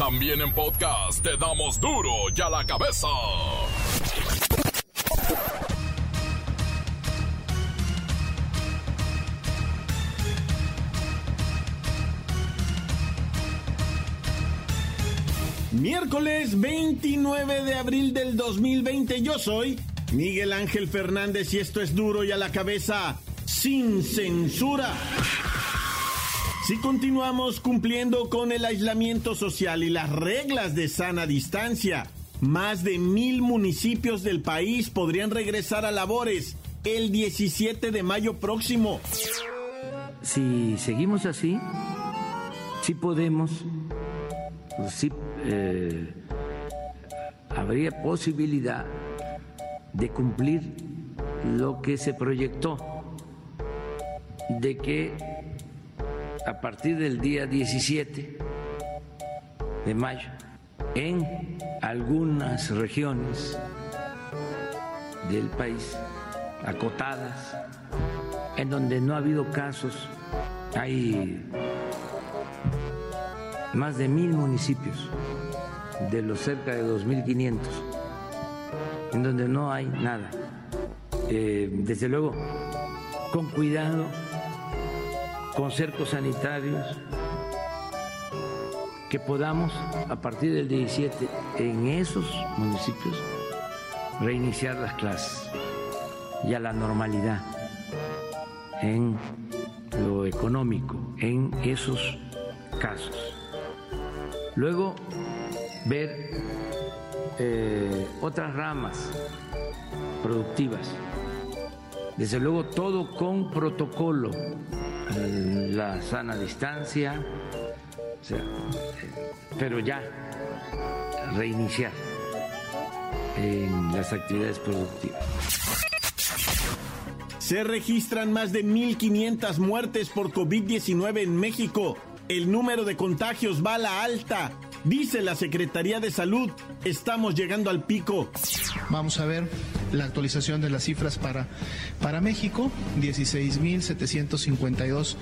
También en podcast te damos duro y a la cabeza. Miércoles 29 de abril del 2020 yo soy Miguel Ángel Fernández y esto es duro y a la cabeza sin censura. Si continuamos cumpliendo con el aislamiento social y las reglas de sana distancia, más de mil municipios del país podrían regresar a labores el 17 de mayo próximo. Si seguimos así, sí podemos, pues sí eh, habría posibilidad de cumplir lo que se proyectó, de que a partir del día 17 de mayo en algunas regiones del país acotadas, en donde no ha habido casos, hay más de mil municipios de los cerca de 2.500, en donde no hay nada. Eh, desde luego, con cuidado con cercos sanitarios, que podamos a partir del 17 en esos municipios reiniciar las clases y a la normalidad en lo económico, en esos casos. Luego, ver eh, otras ramas productivas. Desde luego, todo con protocolo la sana distancia, pero ya reiniciar en las actividades productivas. Se registran más de 1.500 muertes por COVID-19 en México. El número de contagios va a la alta. Dice la Secretaría de Salud, estamos llegando al pico. Vamos a ver la actualización de las cifras para, para México, 16.752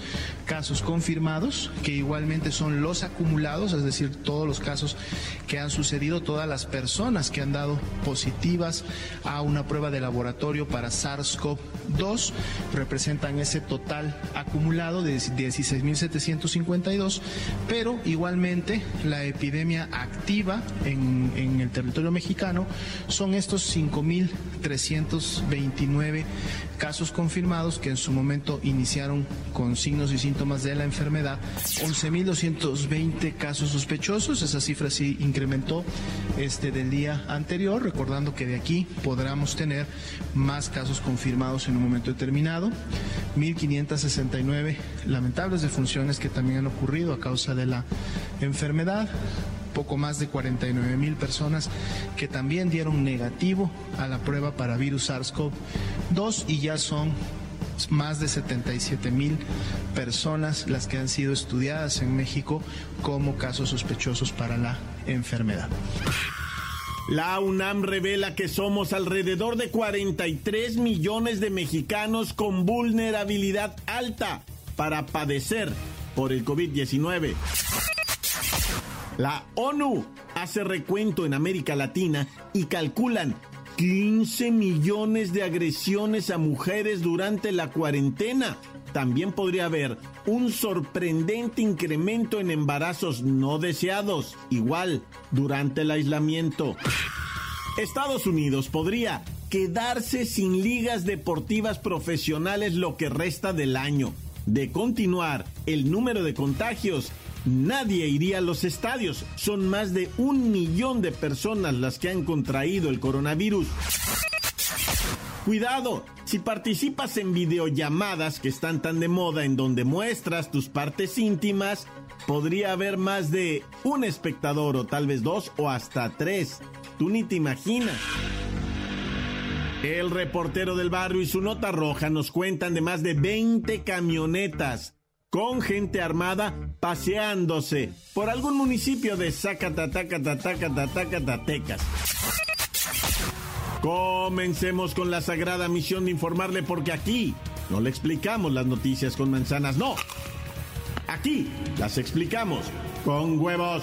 casos confirmados, que igualmente son los acumulados, es decir, todos los casos que han sucedido, todas las personas que han dado positivas a una prueba de laboratorio para SARS-CoV-2 representan ese total acumulado de 16.752, pero igualmente la epidemia activa en, en el territorio mexicano son estos 5.000 329 casos confirmados que en su momento iniciaron con signos y síntomas de la enfermedad, 11.220 casos sospechosos, esa cifra sí incrementó este del día anterior, recordando que de aquí podremos tener más casos confirmados en un momento determinado, 1.569 lamentables defunciones que también han ocurrido a causa de la enfermedad, poco más de 49 mil personas que también dieron negativo a la prueba para virus SARS-CoV-2 y ya son más de 77 mil personas las que han sido estudiadas en México como casos sospechosos para la enfermedad. La UNAM revela que somos alrededor de 43 millones de mexicanos con vulnerabilidad alta para padecer por el COVID-19. La ONU hace recuento en América Latina y calculan 15 millones de agresiones a mujeres durante la cuarentena. También podría haber un sorprendente incremento en embarazos no deseados, igual durante el aislamiento. Estados Unidos podría quedarse sin ligas deportivas profesionales lo que resta del año. De continuar el número de contagios nadie iría a los estadios. Son más de un millón de personas las que han contraído el coronavirus. Cuidado, si participas en videollamadas que están tan de moda en donde muestras tus partes íntimas, podría haber más de un espectador o tal vez dos o hasta tres. Tú ni te imaginas. El reportero del barrio y su nota roja nos cuentan de más de 20 camionetas con gente armada paseándose por algún municipio de Zacatatacatatacatacatecas. Comencemos con la sagrada misión de informarle porque aquí no le explicamos las noticias con manzanas, no. Aquí las explicamos con huevos.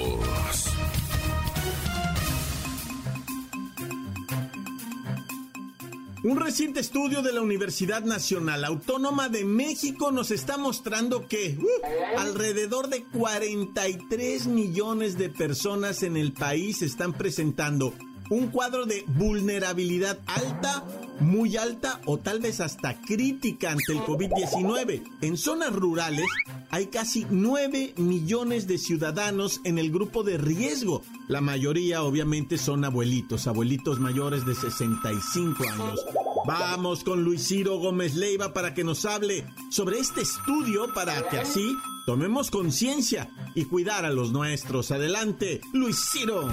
Un reciente estudio de la Universidad Nacional Autónoma de México nos está mostrando que uh, alrededor de 43 millones de personas en el país están presentando un cuadro de vulnerabilidad alta, muy alta o tal vez hasta crítica ante el COVID-19. En zonas rurales hay casi 9 millones de ciudadanos en el grupo de riesgo. La mayoría obviamente son abuelitos, abuelitos mayores de 65 años. Vamos con Luis Ciro Gómez Leiva para que nos hable sobre este estudio para que así tomemos conciencia y cuidar a los nuestros. Adelante, Luis Ciro.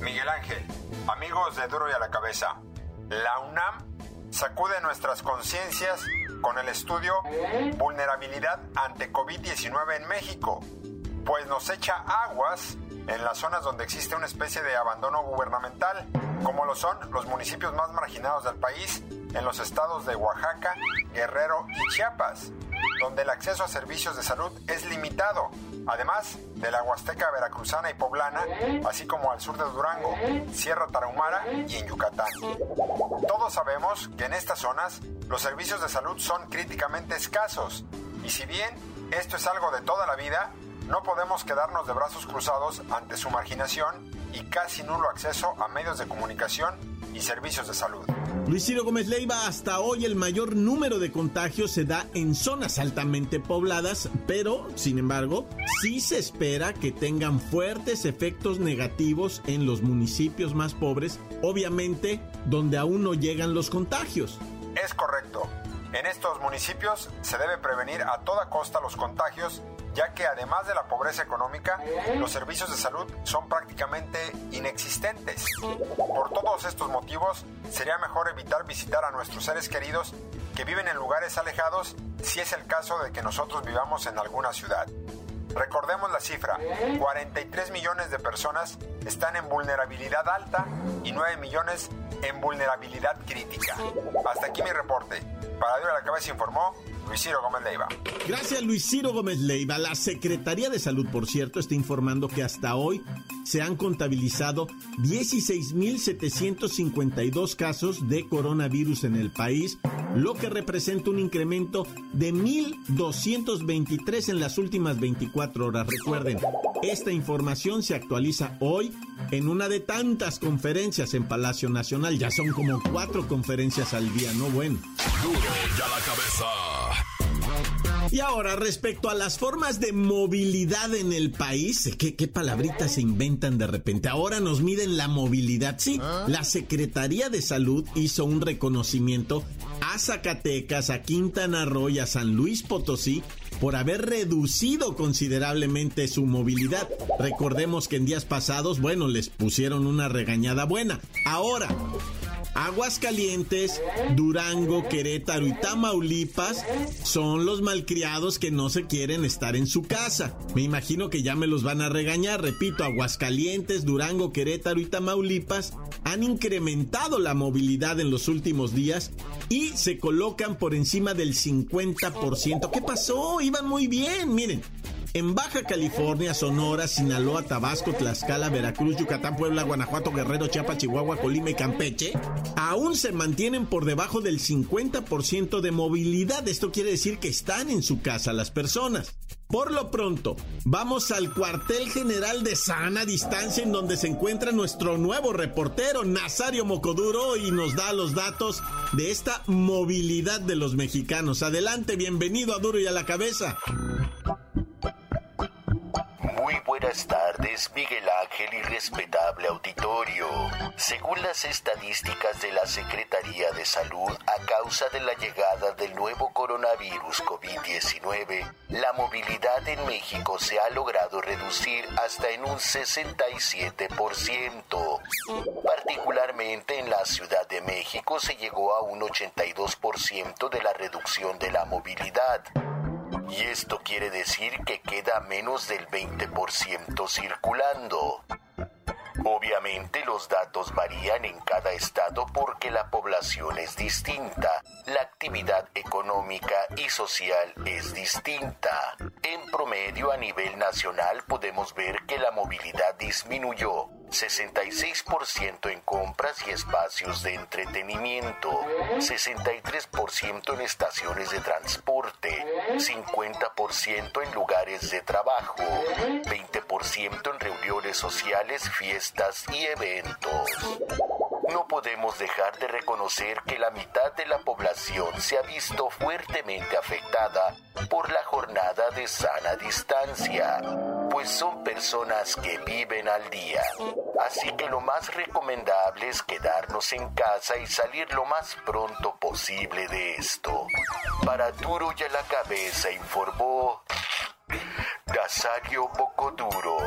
Miguel Ángel, amigos de Duro y a la Cabeza, la UNAM sacude nuestras conciencias con el estudio Vulnerabilidad ante COVID-19 en México, pues nos echa aguas en las zonas donde existe una especie de abandono gubernamental, como lo son los municipios más marginados del país, en los estados de Oaxaca, Guerrero y Chiapas, donde el acceso a servicios de salud es limitado, además de la Huasteca Veracruzana y Poblana, así como al sur de Durango, Sierra Tarahumara y en Yucatán. Todos sabemos que en estas zonas los servicios de salud son críticamente escasos, y si bien esto es algo de toda la vida, no podemos quedarnos de brazos cruzados ante su marginación y casi nulo acceso a medios de comunicación y servicios de salud. Luis Ciro Gómez Leiva, hasta hoy el mayor número de contagios se da en zonas altamente pobladas, pero, sin embargo, sí se espera que tengan fuertes efectos negativos en los municipios más pobres, obviamente donde aún no llegan los contagios. Es correcto. En estos municipios se debe prevenir a toda costa los contagios ya que además de la pobreza económica, los servicios de salud son prácticamente inexistentes. Por todos estos motivos, sería mejor evitar visitar a nuestros seres queridos que viven en lugares alejados si es el caso de que nosotros vivamos en alguna ciudad. Recordemos la cifra, 43 millones de personas están en vulnerabilidad alta y 9 millones en vulnerabilidad crítica. Hasta aquí mi reporte. Para Dios la Cabeza informó Luis Ciro Gómez Leiva. Gracias, Luis Ciro Gómez Leiva. La Secretaría de Salud, por cierto, está informando que hasta hoy se han contabilizado 16.752 casos de coronavirus en el país, lo que representa un incremento de 1.223 en las últimas 24 horas. Recuerden, esta información se actualiza hoy en una de tantas conferencias en Palacio Nacional. Ya son como cuatro conferencias al día, ¿no? Bueno. Duro ya la cabeza. Y ahora, respecto a las formas de movilidad en el país, ¿qué, qué palabritas se inventan de repente? Ahora nos miden la movilidad. Sí, la Secretaría de Salud hizo un reconocimiento a Zacatecas, a Quintana Roo y a San Luis Potosí por haber reducido considerablemente su movilidad. Recordemos que en días pasados, bueno, les pusieron una regañada buena. Ahora, Aguascalientes, Durango, Querétaro y Tamaulipas son los malcriados que no se quieren estar en su casa. Me imagino que ya me los van a regañar. Repito, Aguascalientes, Durango, Querétaro y Tamaulipas han incrementado la movilidad en los últimos días y se colocan por encima del 50%. ¿Qué pasó? Iban muy bien. Miren, en Baja California, Sonora, Sinaloa, Tabasco, Tlaxcala, Veracruz, Yucatán, Puebla, Guanajuato, Guerrero, Chiapas, Chihuahua, Colima y Campeche, aún se mantienen por debajo del 50% de movilidad. Esto quiere decir que están en su casa las personas. Por lo pronto, vamos al cuartel general de sana distancia en donde se encuentra nuestro nuevo reportero Nazario Mocoduro y nos da los datos de esta movilidad de los mexicanos. Adelante, bienvenido a Duro y a la cabeza buenas tardes, Miguel Ángel y respetable auditorio. Según las estadísticas de la Secretaría de Salud, a causa de la llegada del nuevo coronavirus COVID-19, la movilidad en México se ha logrado reducir hasta en un 67%. Particularmente en la Ciudad de México se llegó a un 82% de la reducción de la movilidad. Y esto quiere decir que queda menos del 20% circulando. Obviamente los datos varían en cada estado porque la población es distinta, actividad económica y social es distinta. En promedio a nivel nacional podemos ver que la movilidad disminuyó 66% en compras y espacios de entretenimiento, 63% en estaciones de transporte, 50% en lugares de trabajo, 20% en reuniones sociales, fiestas y eventos. No podemos dejar de reconocer que la mitad de la población se ha visto fuertemente afectada por la jornada de sana distancia, pues son personas que viven al día. Así que lo más recomendable es quedarnos en casa y salir lo más pronto posible de esto. Para duro y a la cabeza informó Nazario Bocoduro.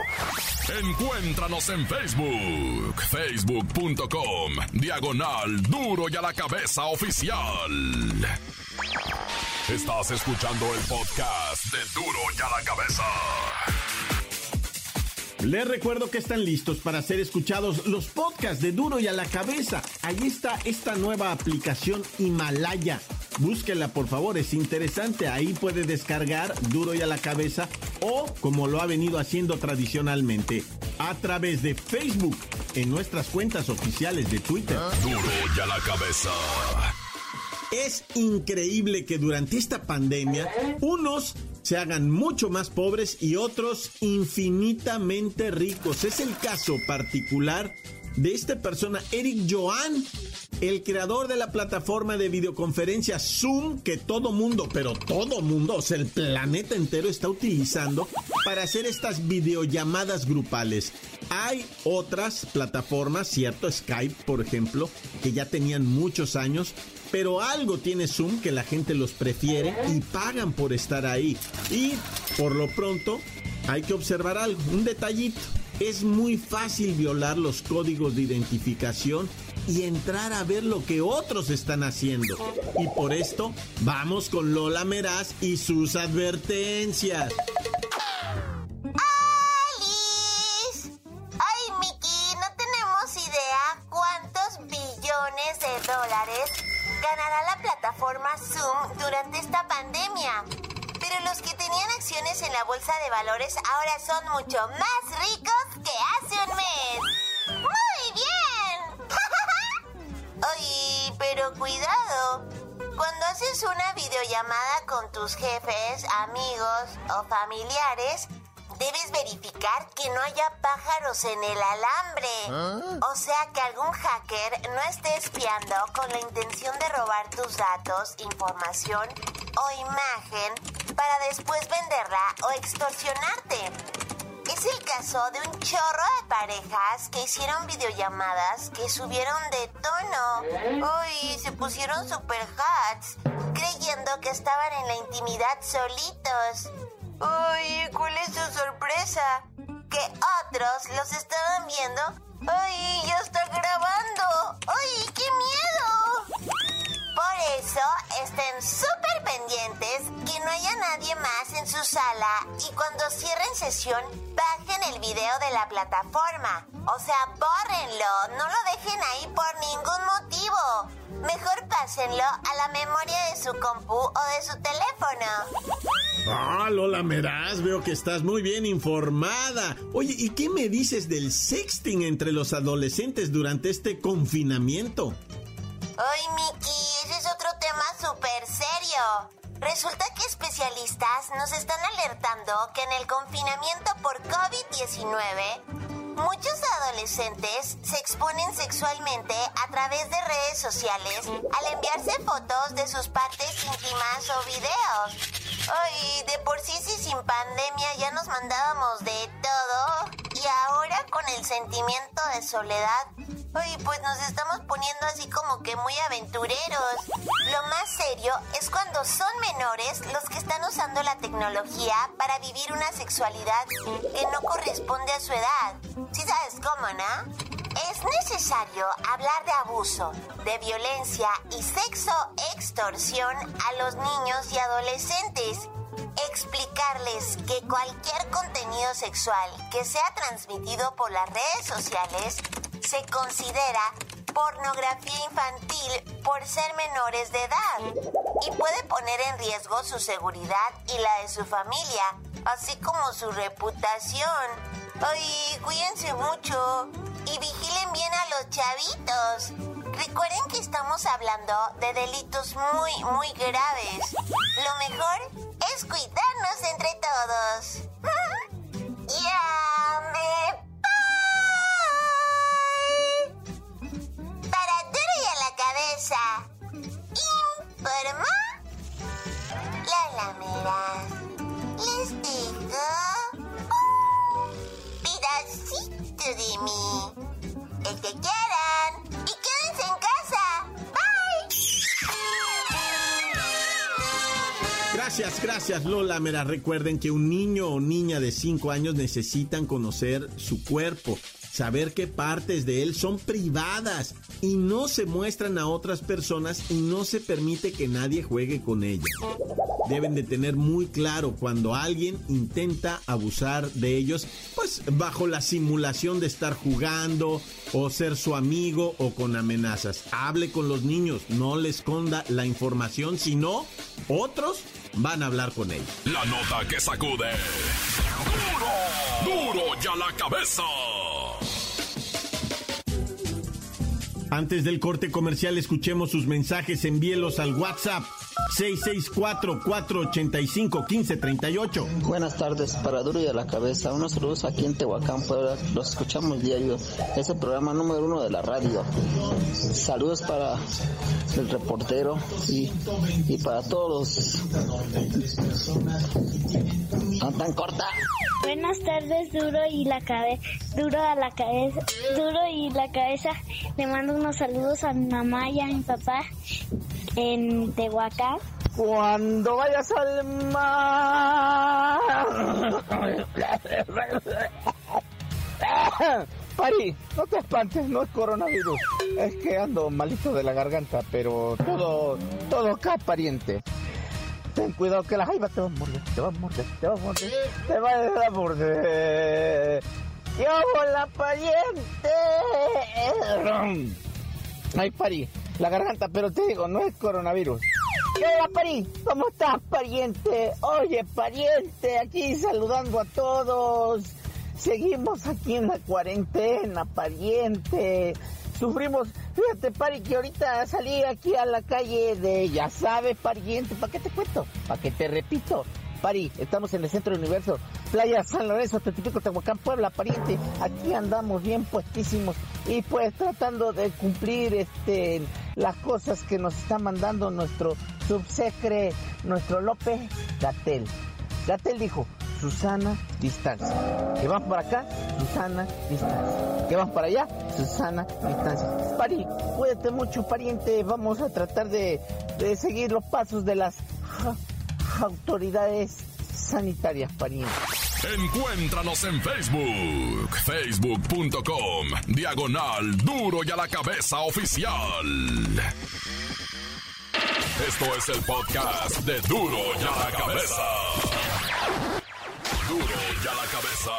Encuéntranos en Facebook, facebook.com, diagonal duro y a la cabeza oficial. Estás escuchando el podcast de duro y a la cabeza. Les recuerdo que están listos para ser escuchados los podcasts de Duro y a la cabeza. Ahí está esta nueva aplicación Himalaya. Búsquela por favor, es interesante. Ahí puede descargar Duro y a la cabeza o como lo ha venido haciendo tradicionalmente a través de Facebook en nuestras cuentas oficiales de Twitter. Duro y a la cabeza. Es increíble que durante esta pandemia unos se hagan mucho más pobres y otros infinitamente ricos. Es el caso particular de esta persona, Eric Joan, el creador de la plataforma de videoconferencia Zoom, que todo mundo, pero todo mundo, o sea, el planeta entero está utilizando para hacer estas videollamadas grupales. Hay otras plataformas, cierto, Skype, por ejemplo, que ya tenían muchos años, pero algo tiene Zoom que la gente los prefiere y pagan por estar ahí. Y por lo pronto hay que observar algo, un detallito. Es muy fácil violar los códigos de identificación y entrar a ver lo que otros están haciendo. Y por esto vamos con Lola Meraz y sus advertencias. ¡Alice! Ay, Mickey, no tenemos idea cuántos billones de dólares ganará la plataforma Zoom durante esta pandemia. Pero los que tenían acciones en la bolsa de valores ahora son mucho más ricos pero cuidado. Cuando haces una videollamada con tus jefes, amigos o familiares, debes verificar que no haya pájaros en el alambre. O sea, que algún hacker no esté espiando con la intención de robar tus datos, información o imagen para después venderla o extorsionarte. Es el caso de un chorro de parejas que hicieron videollamadas que subieron de tono. Uy, se pusieron super hats, creyendo que estaban en la intimidad solitos. Uy, ¿cuál es su sorpresa? Que otros los estaban viendo. ¡Ay, ya está grabando! ¡Ay, qué miedo! Por eso estén súper pendientes que no haya nadie más en su sala y cuando cierren sesión bajen el video de la plataforma. O sea, bórrenlo, no lo dejen ahí por ningún motivo. Mejor pásenlo a la memoria de su compu o de su teléfono. Ah, Lola Meraz, veo que estás muy bien informada. Oye, ¿y qué me dices del sexting entre los adolescentes durante este confinamiento? Ay, Miki, súper serio. Resulta que especialistas nos están alertando que en el confinamiento por COVID-19 Muchos adolescentes se exponen sexualmente a través de redes sociales al enviarse fotos de sus partes íntimas o videos. Ay, de por sí sí sin pandemia ya nos mandábamos de todo. Y ahora con el sentimiento de soledad, ay, pues nos estamos poniendo así como que muy aventureros. Lo más serio es cuando son menores los que están usando la tecnología para vivir una sexualidad que no corresponde a su edad. ¿Sí sabes cómo, no? Es necesario hablar de abuso, de violencia y sexo extorsión a los niños y adolescentes. Explicarles que cualquier contenido sexual que sea transmitido por las redes sociales se considera pornografía infantil por ser menores de edad y puede poner en riesgo su seguridad y la de su familia, así como su reputación. Ay, cuídense mucho y vigilen bien a los chavitos. Recuerden que estamos hablando de delitos muy, muy graves. Lo mejor es cuidarnos entre todos. ya me voy. Para duro y a la cabeza. Informó la lamera. Mí. El que quieran. Y quédense en casa. Bye. Gracias, gracias Lola. Mira, recuerden que un niño o niña de 5 años necesitan conocer su cuerpo, saber qué partes de él son privadas y no se muestran a otras personas y no se permite que nadie juegue con ellas. Deben de tener muy claro cuando alguien intenta abusar de ellos, pues bajo la simulación de estar jugando o ser su amigo o con amenazas. Hable con los niños, no les esconda la información, si no, otros van a hablar con ellos. La nota que sacude. ¡Duro! ¡Duro ya la cabeza! Antes del corte comercial, escuchemos sus mensajes, envíelos al WhatsApp 664-485-1538. Buenas tardes, para Duro y a la Cabeza. Unos saludos aquí en Tehuacán, Puebla. Los escuchamos diario. Es el programa número uno de la radio. Saludos para el reportero y, y para todos los... ¿Tan corta? Buenas tardes, Duro y la cabeza, Duro a la cabeza, Duro y la cabeza. Le mando unos saludos a mi mamá y a mi papá en Tehuacán. Cuando vayas al mar. Pari, no te espantes, no es coronavirus. Es que ando malito de la garganta, pero todo, todo acá pariente. Ten cuidado que la jaiba te va a morder, te va a morder, te va a morder, te va a morder. Yo la pariente. Ay, Pari, la garganta, pero te digo, no es coronavirus. Hola, Pari, ¿cómo estás, pariente? Oye, pariente, aquí saludando a todos. Seguimos aquí en la cuarentena, pariente. Sufrimos, fíjate, Pari, que ahorita salí aquí a la calle de, ya sabes, pariente, ¿para qué te cuento? ¿Para qué te repito? Pari, estamos en el centro del universo, Playa San Lorenzo, Teotipico, Tehuacán, Puebla, pariente. Aquí andamos bien puestísimos y pues tratando de cumplir este las cosas que nos está mandando nuestro subsecre, nuestro López Gatel. Gatel dijo, Susana, distancia. Que van para acá, Susana, distancia. Que van para allá, Susana, distancia. Pari, cuídate mucho, pariente. Vamos a tratar de, de seguir los pasos de las autoridades sanitarias, pariente. Encuéntranos en Facebook, facebook.com, diagonal duro y a la cabeza oficial. Esto es el podcast de duro y a la cabeza. Duro y a la cabeza.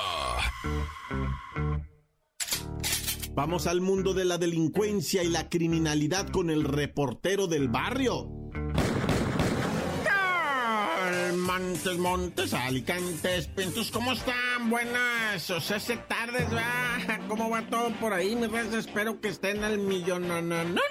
Vamos al mundo de la delincuencia y la criminalidad con el reportero del barrio. Montes, Montes, Alicantes, Pintos, ¿cómo están? Buenas, o sea, hace tardes, ¿va? ¿Cómo va todo por ahí, mis redes? Espero que estén al millón, no, no, no.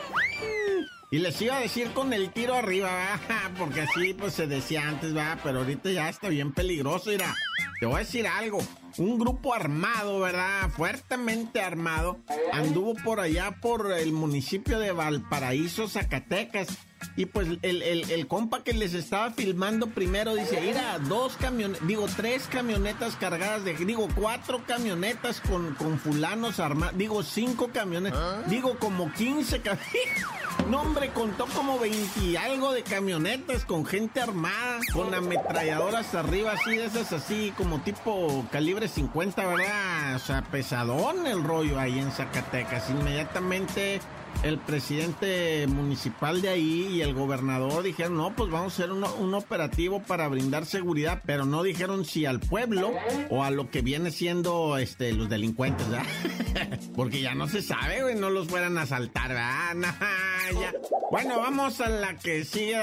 Y les iba a decir con el tiro arriba, ¿va? Porque así, pues, se decía antes, ¿va? Pero ahorita ya está bien peligroso, mira. Te voy a decir algo. Un grupo armado, ¿verdad? Fuertemente armado. Anduvo por allá, por el municipio de Valparaíso, Zacatecas Y pues el, el, compa que les estaba filmando primero dice, mira, dos camionetas, digo, tres camionetas cargadas de, digo, cuatro camionetas con, con fulanos armados, digo, cinco camionetas, ¿Ah? digo, como 15 camionetas. No, hombre, contó como 20 algo de camionetas con gente armada, con ametralladoras arriba, así de esas, así como tipo calibre 50, ¿verdad? O sea, pesadón el rollo ahí en Zacatecas. Inmediatamente el presidente municipal de ahí y el gobernador dijeron, no, pues vamos a hacer un, operativo para brindar seguridad, pero no dijeron si al pueblo o a lo que viene siendo este, los delincuentes, ¿verdad? Porque ya no se sabe, güey, no los fueran a asaltar, ¿verdad? Bueno, vamos a la que sigue,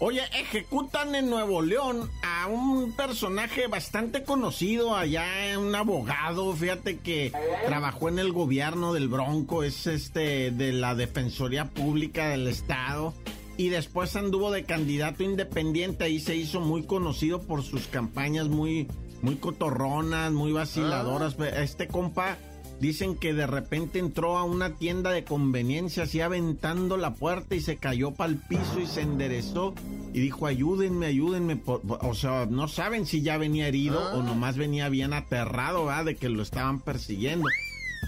Oye, ejecutan en Nuevo León a un personaje bastante conocido allá, un abogado, fíjate que trabajó en el gobierno del Bronco, es este de la Defensoría Pública del Estado y después anduvo de candidato independiente y se hizo muy conocido por sus campañas muy muy cotorronas, muy vaciladoras. Ah. Este compa Dicen que de repente entró a una tienda de conveniencia así aventando la puerta y se cayó para el piso y se enderezó y dijo ayúdenme, ayúdenme. O sea, no saben si ya venía herido o ah. nomás venía bien aterrado, ¿verdad? De que lo estaban persiguiendo.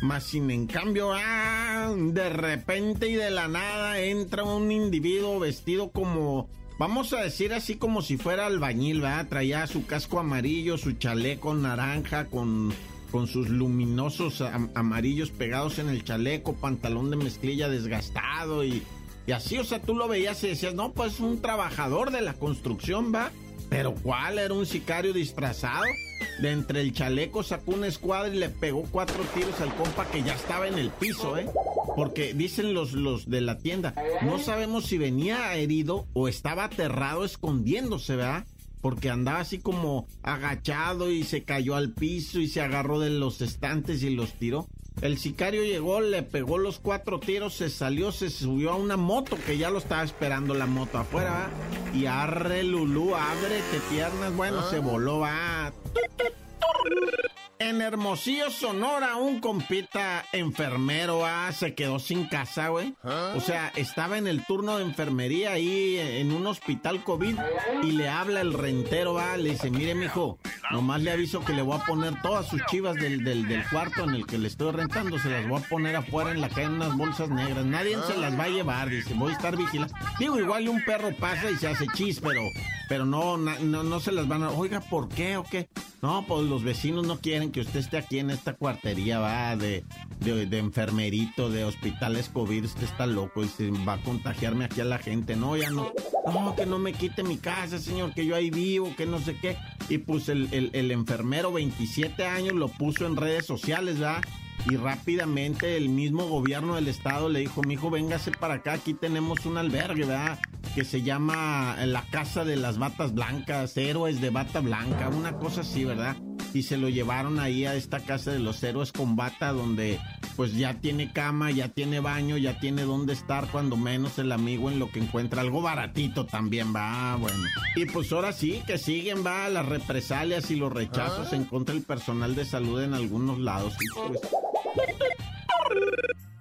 Más sin en cambio, ah, de repente y de la nada entra un individuo vestido como Vamos a decir así como si fuera albañil, ¿verdad? Traía su casco amarillo, su chaleco naranja con con sus luminosos amarillos pegados en el chaleco, pantalón de mezclilla desgastado y, y así, o sea, tú lo veías y decías, no, pues un trabajador de la construcción, va. Pero ¿cuál? Era un sicario disfrazado. De entre el chaleco sacó una escuadra y le pegó cuatro tiros al compa que ya estaba en el piso, ¿eh? Porque dicen los, los de la tienda, no sabemos si venía herido o estaba aterrado escondiéndose, ¿verdad? Porque andaba así como agachado y se cayó al piso y se agarró de los estantes y los tiró. El sicario llegó, le pegó los cuatro tiros, se salió, se subió a una moto que ya lo estaba esperando la moto afuera, y arre Lulú, ábrete piernas, bueno, se voló, va. En Hermosillo, Sonora, un compita enfermero ah, se quedó sin casa, güey. O sea, estaba en el turno de enfermería ahí en un hospital COVID y le habla el rentero, va, le dice, mire, mijo, nomás le aviso que le voy a poner todas sus chivas del, del, cuarto en el que le estoy rentando, se las voy a poner afuera en la calle en unas bolsas negras. Nadie se las va a llevar, dice, voy a estar vigilando. Digo, igual un perro pasa y se hace chis, pero, pero no, no, no se las van a... Oiga, ¿por qué o qué? No, pues los vecinos no quieren que usted esté aquí en esta cuartería, va, de, de, enfermerito, de hospitales COVID, usted está loco y se va a contagiarme aquí a la gente. No, ya no, no, que no me quite mi casa, señor, que yo ahí vivo, que no sé qué. Y pues el, el, el enfermero, 27 años, lo puso en redes sociales, ¿va? y rápidamente el mismo gobierno del estado le dijo, mijo, véngase para acá, aquí tenemos un albergue, ¿verdad? Que se llama la Casa de las Batas Blancas, Héroes de Bata Blanca, una cosa así, ¿verdad? Y se lo llevaron ahí a esta Casa de los Héroes con Bata, donde pues ya tiene cama, ya tiene baño, ya tiene dónde estar, cuando menos el amigo en lo que encuentra. Algo baratito también, va, bueno. Y pues ahora sí, que siguen, va, las represalias y los rechazos en contra del personal de salud en algunos lados. Pues,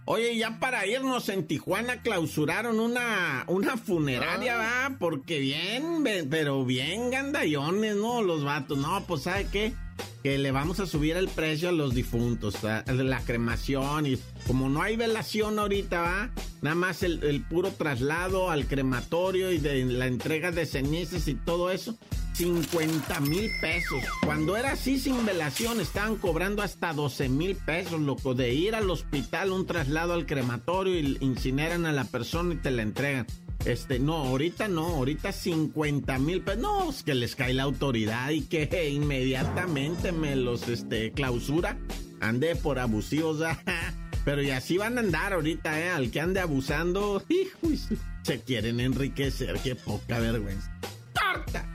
Oye, ya para irnos en Tijuana clausuraron una, una funeraria, va, porque bien, pero bien gandallones, ¿no? Los vatos, no, pues ¿sabe qué? Que le vamos a subir el precio a los difuntos, la cremación y como no hay velación ahorita, va, nada más el, el puro traslado al crematorio y de la entrega de cenizas y todo eso, 50 mil pesos. Cuando era así sin velación estaban cobrando hasta 12 mil pesos, loco, de ir al hospital, un traslado al crematorio y incineran a la persona y te la entregan. Este, no, ahorita no, ahorita 50 mil pesos. No, es que les cae la autoridad y que inmediatamente me los, este, clausura. Ande por abusivos, pero y así van a andar ahorita, ¿eh? Al que ande abusando, hijo, se quieren enriquecer, qué poca vergüenza. ¡Torta!